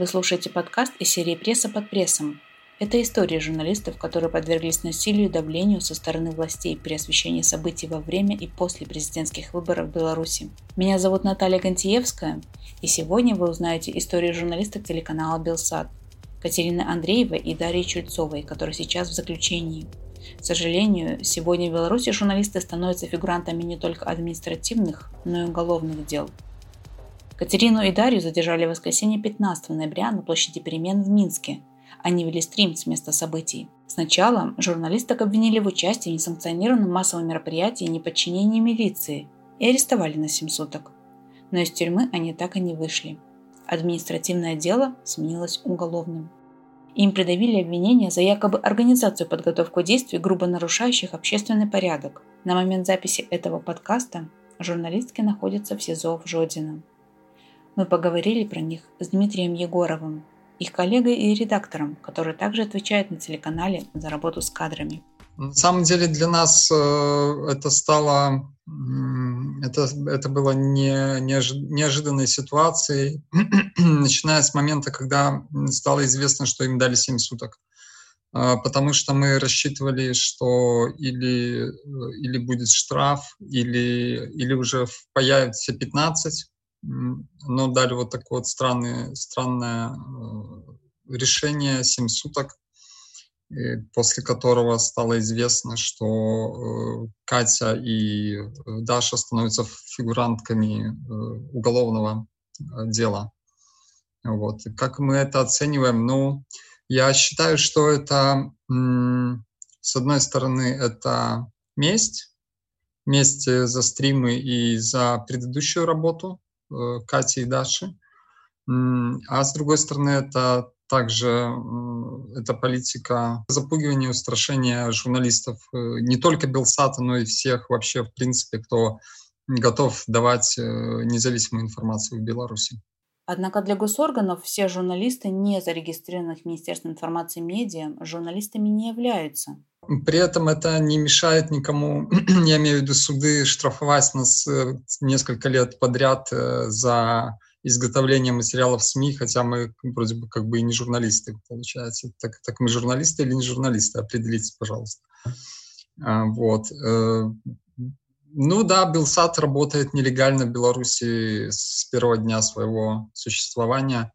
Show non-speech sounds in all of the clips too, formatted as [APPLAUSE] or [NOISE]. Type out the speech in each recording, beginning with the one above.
Вы слушаете подкаст из серии «Пресса под прессом». Это истории журналистов, которые подверглись насилию и давлению со стороны властей при освещении событий во время и после президентских выборов в Беларуси. Меня зовут Наталья Гантиевская, и сегодня вы узнаете истории журналисток телеканала «Белсад» Катерины Андреевой и Дарьи Чульцовой, которые сейчас в заключении – к сожалению, сегодня в Беларуси журналисты становятся фигурантами не только административных, но и уголовных дел. Катерину и Дарью задержали в воскресенье 15 ноября на площади перемен в Минске. Они вели стрим с места событий. Сначала журналисток обвинили в участии в несанкционированном массовом мероприятии неподчинении милиции и арестовали на 7 суток. Но из тюрьмы они так и не вышли. Административное дело сменилось уголовным. Им придавили обвинения за якобы организацию и подготовку действий, грубо нарушающих общественный порядок. На момент записи этого подкаста журналистки находятся в СИЗО в Жодино. Мы поговорили про них с Дмитрием Егоровым, их коллегой и редактором, который также отвечает на телеканале за работу с кадрами. На самом деле для нас э, это стало, это, это было не, неожиданной ситуацией, [CLEARS THROAT] начиная с момента, когда стало известно, что им дали 7 суток. А, потому что мы рассчитывали, что или, или будет штраф, или, или уже появится 15, но дали вот такое вот странное, странное э, решение 7 суток после которого стало известно, что э, Катя и э, Даша становятся фигурантками уголовного дела. Вот. Как мы это оцениваем? Ну, я считаю, что это, с одной стороны, это месть, месть за стримы и за предыдущую работу Кати и Даши. А с другой стороны, это также это политика запугивания и устрашения журналистов э, не только Белсата, но и всех вообще, в принципе, кто готов давать э, независимую информацию в Беларуси. Однако для госорганов все журналисты, не зарегистрированных Министерством информации медиа, журналистами не являются. При этом это не мешает никому, [CLEARS THROAT] я имею в виду суды, штрафовать нас э, несколько лет подряд за изготовления материалов СМИ, хотя мы вроде бы как бы и не журналисты, получается. Так, так мы журналисты или не журналисты? Определитесь, пожалуйста. А, вот. Ну да, Белсат работает нелегально в Беларуси с первого дня своего существования.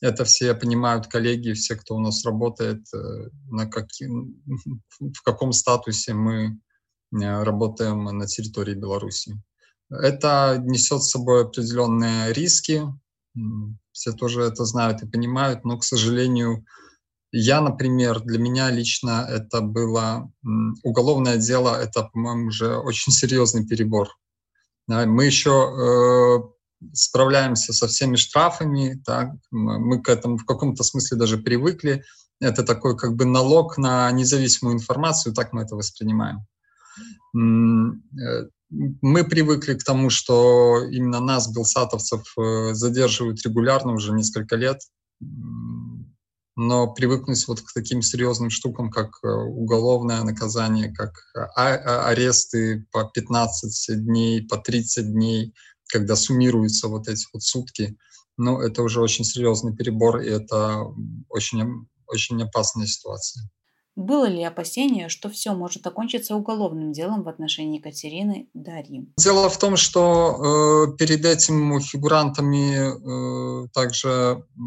Это все понимают коллеги, все, кто у нас работает, э, на каким, [LAUGHS] в каком статусе мы э, работаем на территории Беларуси. Это несет с собой определенные риски, все тоже это знают и понимают, но, к сожалению, я, например, для меня лично это было уголовное дело, это, по-моему, уже очень серьезный перебор. Мы еще э, справляемся со всеми штрафами, так, мы к этому в каком-то смысле даже привыкли. Это такой как бы налог на независимую информацию, так мы это воспринимаем. Э, мы привыкли к тому, что именно нас, белсатовцев, э, задерживают регулярно уже несколько лет, но привыкнуть вот к таким серьезным штукам, как э, уголовное наказание, как а, а, аресты по 15 дней, по 30 дней, когда суммируются вот эти вот сутки, ну, это уже очень серьезный перебор, и это очень, очень опасная ситуация. Было ли опасение, что все может окончиться уголовным делом в отношении Екатерины Дарьи? Дело в том, что э, перед этим фигурантами э, также э,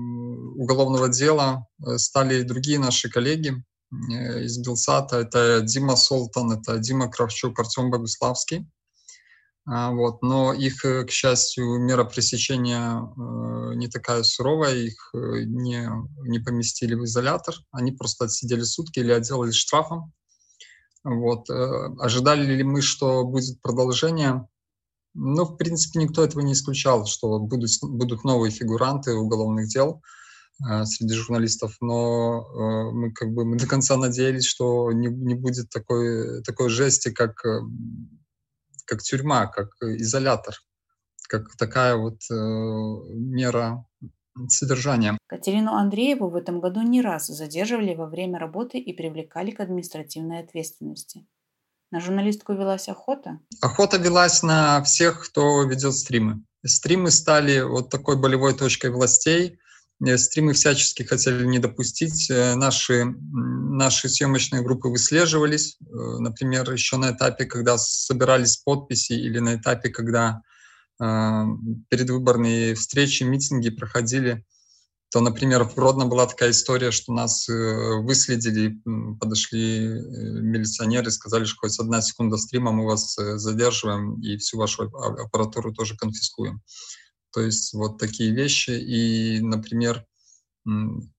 уголовного дела э, стали другие наши коллеги э, из Белсата. Это Дима Солтан, это Дима Кравчук, Артем Богуславский. А, вот, но их, э, к счастью, мера пресечения э, не такая суровая, их э, не, не поместили в изолятор, они просто отсидели сутки или отделались штрафом. Вот. Ожидали ли мы, что будет продолжение? Ну, в принципе, никто этого не исключал, что будут, будут новые фигуранты уголовных дел среди журналистов, но мы как бы мы до конца надеялись, что не, не будет такой, такой жести, как как тюрьма, как изолятор, как такая вот э, мера содержания. Катерину Андрееву в этом году не раз задерживали во время работы и привлекали к административной ответственности. На журналистку велась охота? Охота велась на всех, кто ведет стримы. Стримы стали вот такой болевой точкой властей. Стримы всячески хотели не допустить. Наши, наши съемочные группы выслеживались, например, еще на этапе, когда собирались подписи или на этапе, когда предвыборные встречи, митинги проходили то, например, в Гродно была такая история, что нас э, выследили, подошли э, милиционеры, сказали, что хоть одна секунда стрима, мы вас э, задерживаем и всю вашу аппаратуру тоже конфискуем. То есть вот такие вещи. И, например,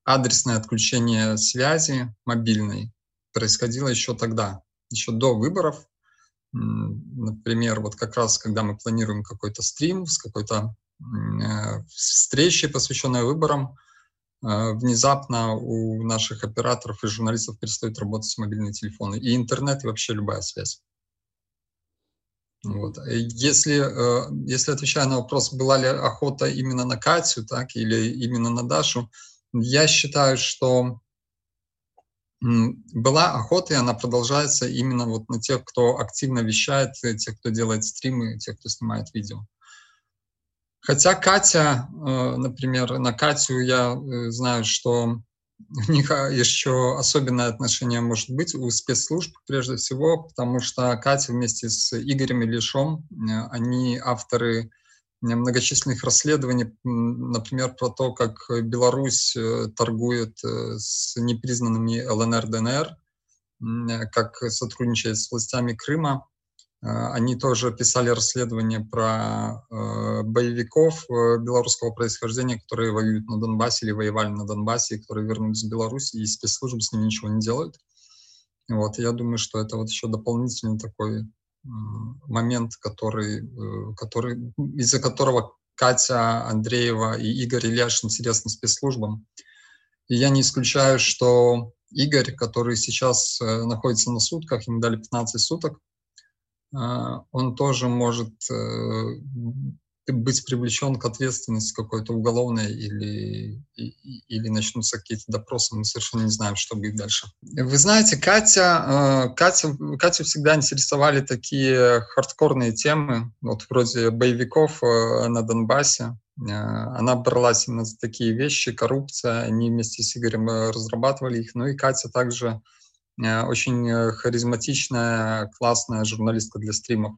адресное отключение связи мобильной происходило еще тогда, еще до выборов. Например, вот как раз, когда мы планируем какой-то стрим с какой-то встречи, посвященной выборам, Э, внезапно у наших операторов и журналистов перестают работать мобильные телефоны. И интернет, и вообще любая связь. Вот. Если, э, если отвечая на вопрос, была ли охота именно на Катю, так, или именно на Дашу, я считаю, что была охота, и она продолжается именно вот на тех, кто активно вещает, тех, кто делает стримы, тех, кто снимает видео. Хотя Катя, э, например, на Катю я э, знаю, что у них еще особенное отношение может быть у спецслужб, прежде всего, потому что Катя вместе с Игорем Ильишом, э, они авторы многочисленных расследований, например, про то, как Беларусь торгует с непризнанными ЛНР, ДНР, как сотрудничает с властями Крыма. Э, они тоже писали расследование про э, боевиков э, белорусского происхождения, которые воюют на Донбассе или воевали на Донбассе, которые вернулись в Беларусь, и спецслужбы с ними ничего не делают. Вот, я думаю, что это вот еще дополнительный такой момент, который, который, из-за которого Катя Андреева и Игорь Ильяш интересны спецслужбам. И я не исключаю, что Игорь, который сейчас находится на сутках, ему дали 15 суток, а, он тоже может э, быть привлечен к ответственности какой-то уголовной или, или начнутся какие-то допросы, мы совершенно не знаем, что будет дальше. Вы знаете, Катя, э, Катя, Катю всегда интересовали такие хардкорные темы, вот вроде боевиков э, на Донбассе. Она бралась именно за такие вещи, коррупция, они вместе с Игорем разрабатывали их. Ну и Катя также очень э, харизматичная, классная журналистка для стримов.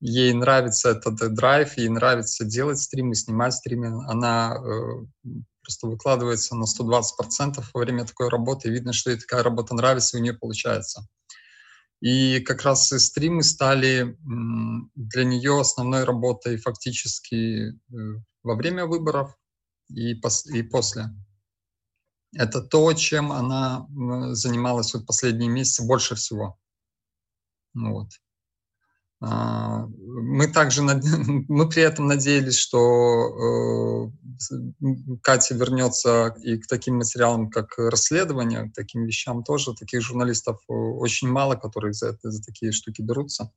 Ей нравится этот драйв, ей нравится делать стримы, снимать стримы. Она э, просто выкладывается на 120% во время такой работы. Видно, что ей такая работа нравится, и у нее получается. И как раз и стримы стали для нее основной работой фактически во время выборов и, пос и после. Это то, чем она занималась вот последние месяцы больше всего. Вот. А, мы также [LAUGHS] мы при этом надеялись, что э, Катя вернется и к таким материалам, как расследование, к таким вещам тоже. Таких журналистов э, очень мало, которые за, это, за такие штуки берутся.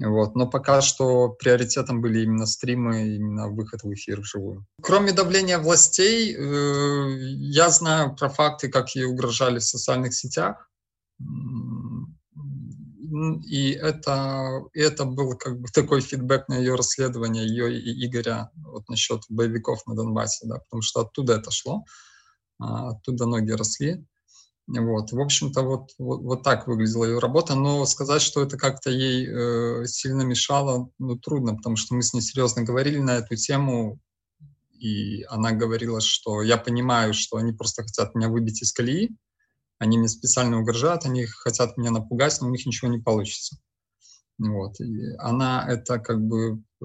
Вот. Но пока что приоритетом были именно стримы, именно выход в эфир вживую. Кроме давления властей, э, я знаю про факты, как ей угрожали в социальных сетях. И это, это был как бы такой фидбэк на ее расследование, ее и Игоря вот насчет боевиков на Донбассе, да, потому что оттуда это шло, а, оттуда ноги росли. Вот, в общем-то, вот, вот, вот так выглядела ее работа, но сказать, что это как-то ей э, сильно мешало, ну, трудно, потому что мы с ней серьезно говорили на эту тему, и она говорила, что я понимаю, что они просто хотят меня выбить из колеи, они мне специально угрожают, они хотят меня напугать, но у них ничего не получится. Вот. И она это как бы э,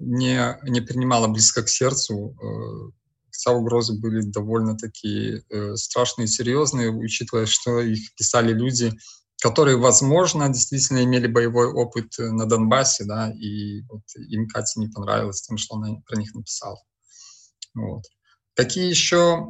не, не принимала близко к сердцу, э, хотя угрозы были довольно такие э, страшные и серьезные, учитывая, что их писали люди, которые, возможно, действительно имели боевой опыт э, на Донбассе, да, и вот им Кате не понравилось тем, что она про них написала. Вот. Какие еще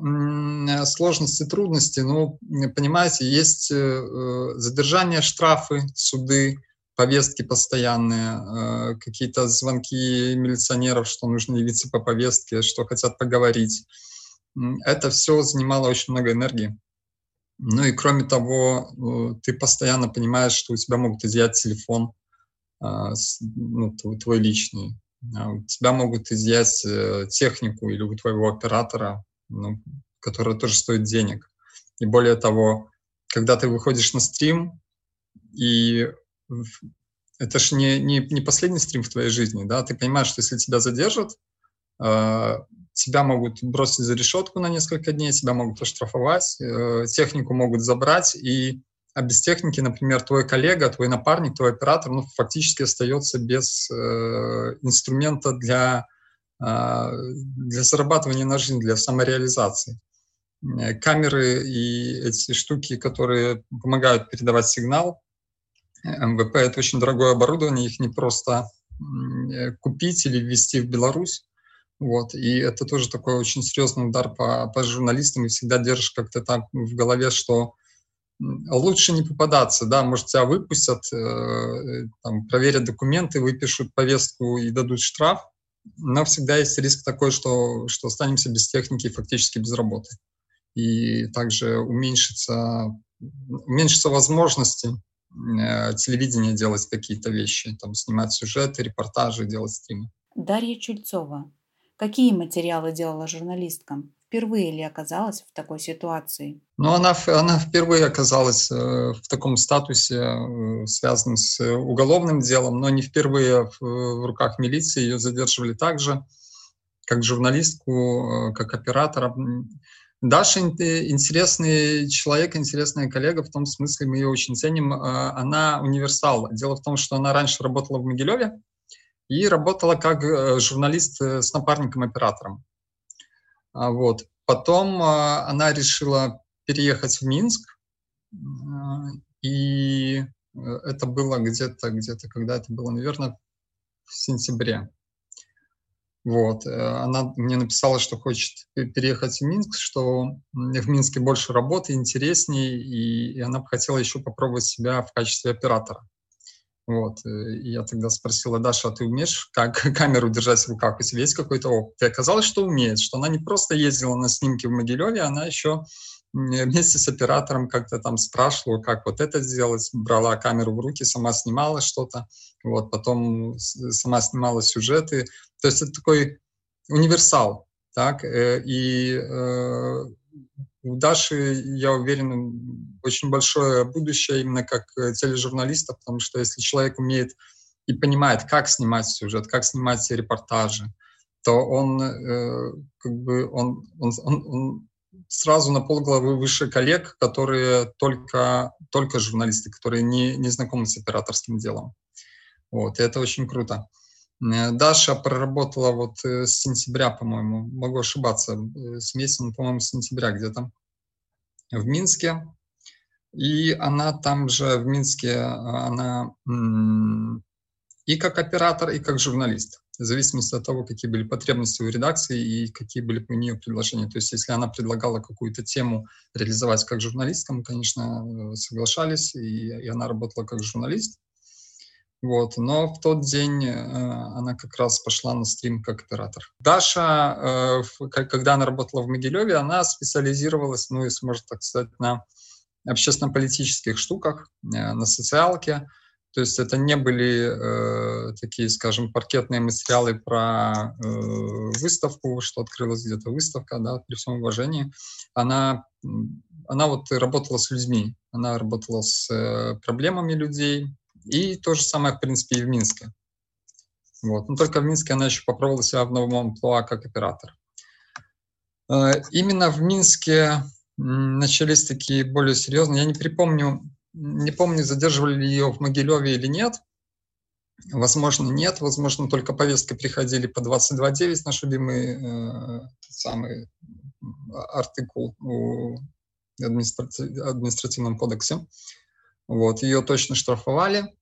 сложности, трудности? Ну, понимаете, есть э, задержание, штрафы, суды, повестки постоянные, э, какие-то звонки милиционеров, что нужно явиться по повестке, что хотят поговорить. Это все занимало очень много энергии. Ну и кроме того, э, ты постоянно понимаешь, что у тебя могут изъять телефон, э, ну, твой личный. А у тебя могут изъять технику или у твоего оператора ну, которая тоже стоит денег. И более того, когда ты выходишь на стрим, и это же не, не, не последний стрим в твоей жизни, да, ты понимаешь, что если тебя задержат, э, тебя могут бросить за решетку на несколько дней, тебя могут оштрафовать, э, технику могут забрать, и а без техники, например, твой коллега, твой напарник, твой оператор, ну, фактически остается без э, инструмента для, э, для зарабатывания на жизнь, для самореализации. Э, камеры и эти штуки, которые помогают передавать сигнал, МВП — это очень дорогое оборудование, их не просто э, купить или ввести в Беларусь. Вот. И это тоже такой очень серьезный удар по, по журналистам, и всегда держишь как-то так в голове, что лучше не попадаться, да, может, тебя выпустят, э, там, проверят документы, выпишут повестку и дадут штраф, но всегда есть риск такой, что, что останемся без техники и фактически без работы. И также уменьшится, уменьшится возможности телевидения делать какие-то вещи, там, снимать сюжеты, репортажи, делать стримы. Дарья Чульцова. Какие материалы делала журналистка? Впервые ли оказалась в такой ситуации? Ну, она, она впервые оказалась э, в таком статусе, э, связанном с уголовным делом, но не впервые в, в руках милиции. Ее задерживали также, как журналистку, э, как оператора. Даша интересный человек, интересная коллега, в том смысле мы ее очень ценим. Она универсал. Дело в том, что она раньше работала в Могилеве, и работала как э, журналист э, с напарником-оператором. А вот. Потом а, она решила переехать в Минск, и э, это было где-то, где-то, когда это было, наверное, в сентябре. Вот. Она мне написала, что хочет переехать в Минск, что в Минске больше работы, интереснее, и, и она бы хотела еще попробовать себя в качестве оператора. Вот. Э, и я тогда спросила, Даша, а ты умеешь как камеру держать в руках? У тебя есть какой-то опыт? И оказалось, что умеет, что она не просто ездила на снимки в Могилеве, она еще вместе с оператором как-то там спрашивала, как вот это сделать, брала камеру в руки, сама снимала что-то, вот, потом сама снимала сюжеты. То есть это такой универсал, так, э, и э, у Даши, я уверен, очень большое будущее именно как э, тележурналиста, потому что если человек умеет и понимает, как снимать сюжет, как снимать репортажи, то он э, как бы он, он, он, он сразу на полглавы выше коллег, которые только, только журналисты, которые не, не знакомы с операторским делом. Вот, и это очень круто. Э, Даша проработала вот э, с сентября, по-моему, могу ошибаться, э, с месяца, ну, по-моему, с сентября где-то в Минске. И она там же в Минске, она и как оператор, и как журналист, в зависимости от того, какие были потребности у редакции и какие были у нее предложения. То есть если она предлагала какую-то тему реализовать как журналистка, мы, конечно, соглашались, и, и она работала как журналист. Вот. Но в тот день э, она как раз пошла на стрим как оператор. Даша, э, когда она работала в Могилеве, она специализировалась, ну, если можно так сказать, на общественно-политических штуках, э, на социалке. То есть это не были э, такие, скажем, паркетные материалы про э, выставку, что открылась где-то выставка, да, при всем уважении. Она, она вот работала с людьми, она работала с э, проблемами людей, и то же самое, в принципе, и в Минске. Вот. Но только в Минске она еще попробовала себя в новом амплуа как оператор. Э, именно в Минске начались такие более серьезные. Я не припомню, не помню, задерживали ли ее в Могилеве или нет. Возможно, нет. Возможно, только повестки приходили по 22.9, наш любимый э, самый артикул в административном кодексе. Вот, ее точно штрафовали,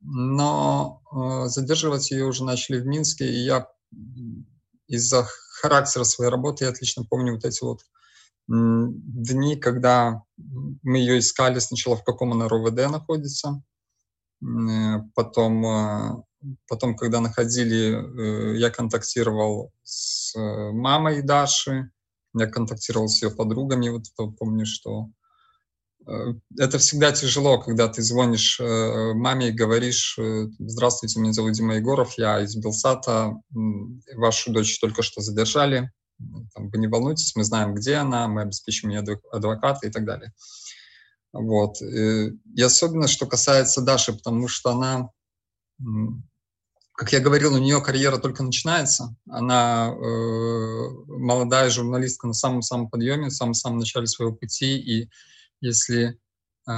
но э, задерживать ее уже начали в Минске, и я из-за характера своей работы, я отлично помню вот эти вот дни, когда мы ее искали сначала, в каком она РОВД находится, э, потом, э, потом, когда находили, э, я контактировал с мамой Даши, я контактировал с ее подругами, вот помню, что это всегда тяжело, когда ты звонишь маме и говоришь, здравствуйте, меня зовут Дима Егоров, я из Белсата, вашу дочь только что задержали, там, вы не волнуйтесь, мы знаем, где она, мы обеспечим ей адвоката и так далее. Вот. И особенно, что касается Даши, потому что она, как я говорил, у нее карьера только начинается. Она э, молодая журналистка на самом-самом подъеме, в самом-самом начале своего пути. И если э,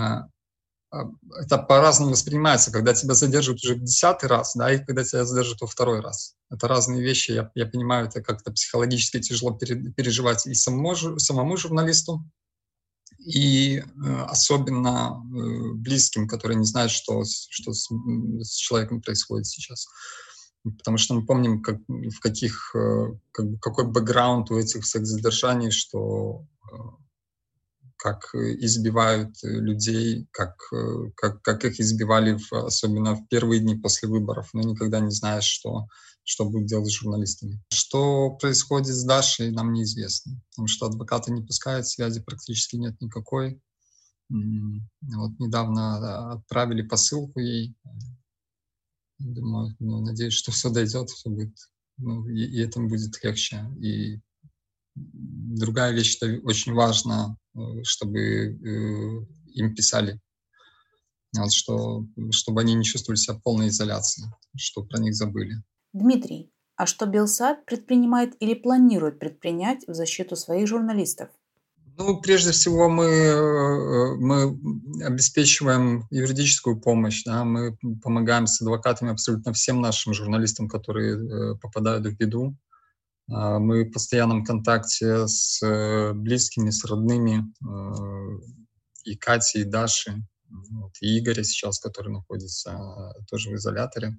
это по-разному воспринимается, когда тебя задерживают уже в десятый раз, да, и когда тебя задержат во второй раз. Это разные вещи, я, я понимаю, это как-то психологически тяжело переживать и самому, самому журналисту, и э, особенно э, близким, которые не знают, что, что с, с человеком происходит сейчас. Потому что мы помним, как, в каких, э, как, какой бэкграунд у этих всех задержаний, что как избивают людей, как, как, как их избивали, в, особенно в первые дни после выборов, но никогда не знаешь, что что будет делать с журналистами. Что происходит с Дашей, нам неизвестно, потому что адвокаты не пускают, связи практически нет никакой. Вот недавно отправили посылку ей. Думаю, ну, надеюсь, что все дойдет, все будет, ну, и, и этому будет легче. И другая вещь, что очень важно, э, чтобы э, им писали, вот, что, чтобы они не чувствовали себя в полной изоляции, что про них забыли. Дмитрий, а что Белсат предпринимает или планирует предпринять в защиту своих журналистов? Ну, прежде всего, мы, э, мы обеспечиваем юридическую помощь, да, мы помогаем с адвокатами абсолютно всем нашим журналистам, которые э, попадают в беду. А, мы в постоянном контакте с э, близкими, с родными, и Кати, и Даши, и Игоря сейчас, который находится тоже в изоляторе.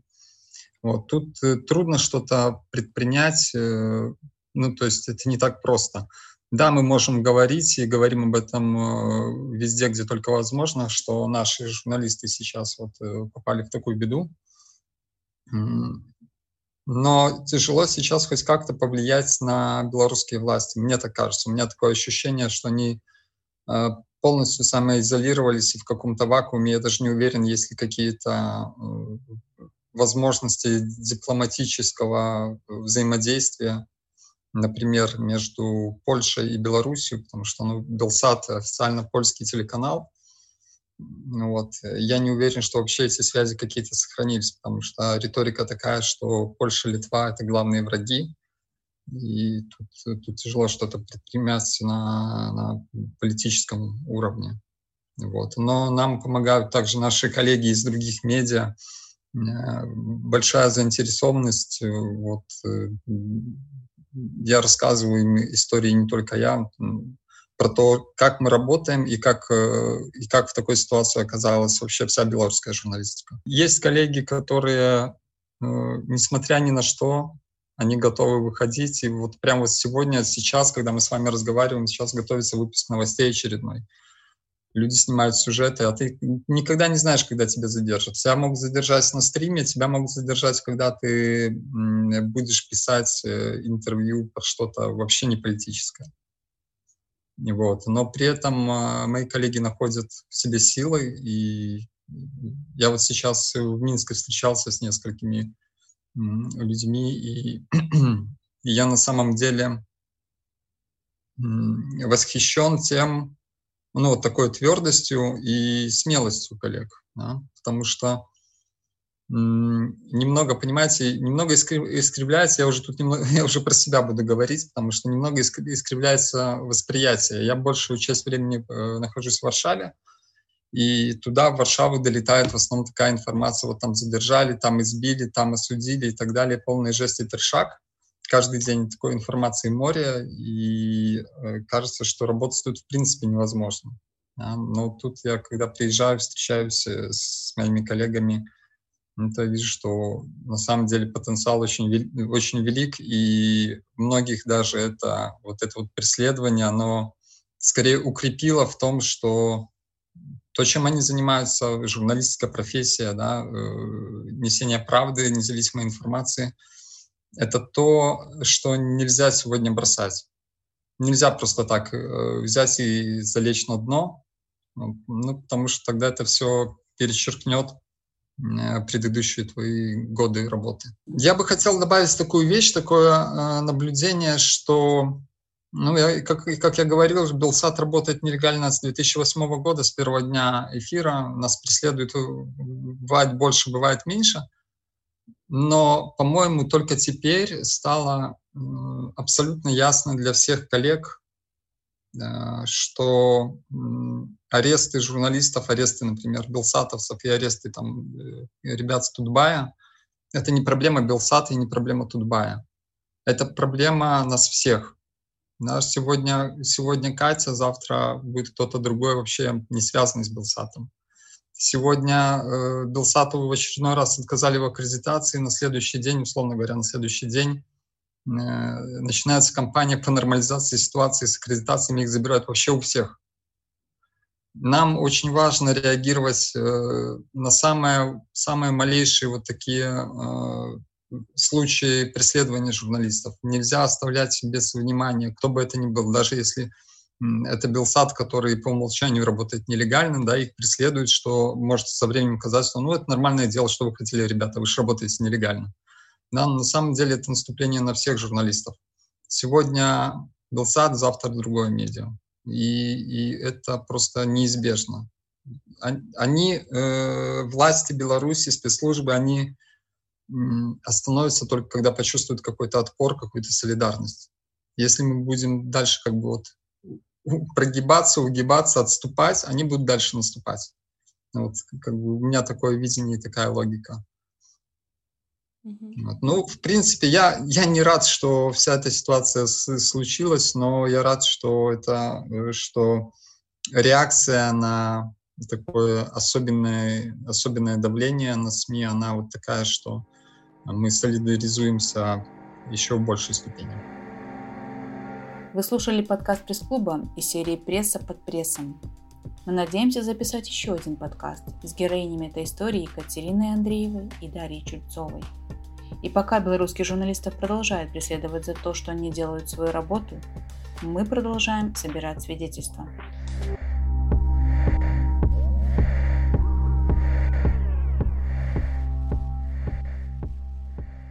Вот, тут э, трудно что-то предпринять, э, ну, то есть это не так просто. Да, мы можем говорить и говорим об этом э, везде, где только возможно, что наши журналисты сейчас вот попали в такую беду. Но тяжело сейчас хоть как-то повлиять на белорусские власти. Мне так кажется. У меня такое ощущение, что они полностью самоизолировались и в каком-то вакууме. Я даже не уверен, есть ли какие-то возможности дипломатического взаимодействия, например, между Польшей и Белоруссией, потому что ну, Белсат — официально польский телеканал. Ну вот. Я не уверен, что вообще эти связи какие-то сохранились, потому что риторика такая, что Польша и Литва — это главные враги, и тут, тут тяжело что-то предпринять на, на политическом уровне. Вот. Но нам помогают также наши коллеги из других медиа, Э, большая заинтересованность. Э, вот, э, я рассказываю им истории не только я, про то, как мы работаем и как, и как в такой ситуации оказалась вообще вся белорусская журналистика. Есть коллеги, которые, несмотря ни на что, они готовы выходить. И вот прямо вот сегодня, сейчас, когда мы с вами разговариваем, сейчас готовится выпуск новостей очередной люди снимают сюжеты, а ты никогда не знаешь, когда тебя задержат. Тебя могут задержать на стриме, тебя могут задержать, когда ты будешь писать э, интервью про что-то вообще не политическое. Вот. Но при этом а, мои коллеги находят в себе силы, и я вот сейчас в Минске встречался с несколькими людьми, и, и [CLEARS THROAT] я на самом деле восхищен тем, ну, вот такой твердостью и смелостью коллег, да? потому что немного, понимаете, немного искривляется, я уже тут немного, [LAUGHS] я уже про себя буду говорить, потому что немного искривляется восприятие. Я большую часть времени э, нахожусь в Варшаве, и туда, в Варшаву, долетает в основном такая информация, вот там задержали, там избили, там осудили и так далее, полный жесть и трешак каждый день такой информации море, и э, кажется, что работать тут в принципе невозможно. Но тут я, когда приезжаю, встречаюсь э, с моими коллегами, то вижу, что на самом деле потенциал очень, очень велик, и многих даже это, вот это вот преследование, оно скорее укрепило в том, что то, чем они занимаются, журналистская профессия, да, э, несение правды, независимой информации — это то, что нельзя сегодня бросать. Нельзя просто так э, взять и залечь на дно, ну, ну, потому что тогда это все перечеркнет предыдущие твои годы работы. Я бы хотел добавить такую вещь, такое наблюдение, что ну, я, как, как я говорил, Белсат работает нелегально с 2008 года, с первого дня эфира. Нас преследует, бывает больше, бывает меньше. Но, по-моему, только теперь стало абсолютно ясно для всех коллег, э, что аресты журналистов, аресты, например, белсатовцев и аресты там, э, ребят с Тутбая — это не проблема Белсата и не проблема Тутбая. Это проблема нас всех. Да, сегодня, сегодня Катя, завтра будет кто-то другой вообще не связанный с Белсатом. Сегодня э, Белсатову в очередной раз отказали в аккредитации, на следующий день, условно говоря, на следующий день э, начинается кампания по нормализации ситуации с аккредитациями, их забирают вообще у всех. Нам очень важно реагировать э, на самые, самые малейшие вот такие э, случаи преследования журналистов. Нельзя оставлять без внимания, кто бы это ни был, даже если это Белсад, который по умолчанию работает нелегально, да, их преследуют, что может со временем казаться, что ну, это нормальное дело, что вы хотели, ребята, вы же работаете нелегально. Да, но на самом деле это наступление на всех журналистов. Сегодня Белсад, завтра другое медиа. И, и это просто неизбежно. Они, э, власти Беларуси, спецслужбы, они остановится только когда почувствуют какой-то отпор, какую-то солидарность. Если мы будем дальше как бы вот прогибаться, угибаться, отступать, они будут дальше наступать. Вот, как бы у меня такое видение и такая логика. Mm-hmm. Вот. Ну, в принципе, я, я не рад, что вся эта ситуация с, случилась, но я рад, что это, э, что реакция на такое особенное, особенное давление на СМИ, она вот такая, что мы солидаризуемся еще в большей степени. Вы слушали подкаст пресс-клуба из серии «Пресса под прессом». Мы надеемся записать еще один подкаст с героинями этой истории Екатериной Андреевой и Дарьей Чульцовой. И пока белорусских журналистов продолжают преследовать за то, что они делают свою работу, мы продолжаем собирать свидетельства.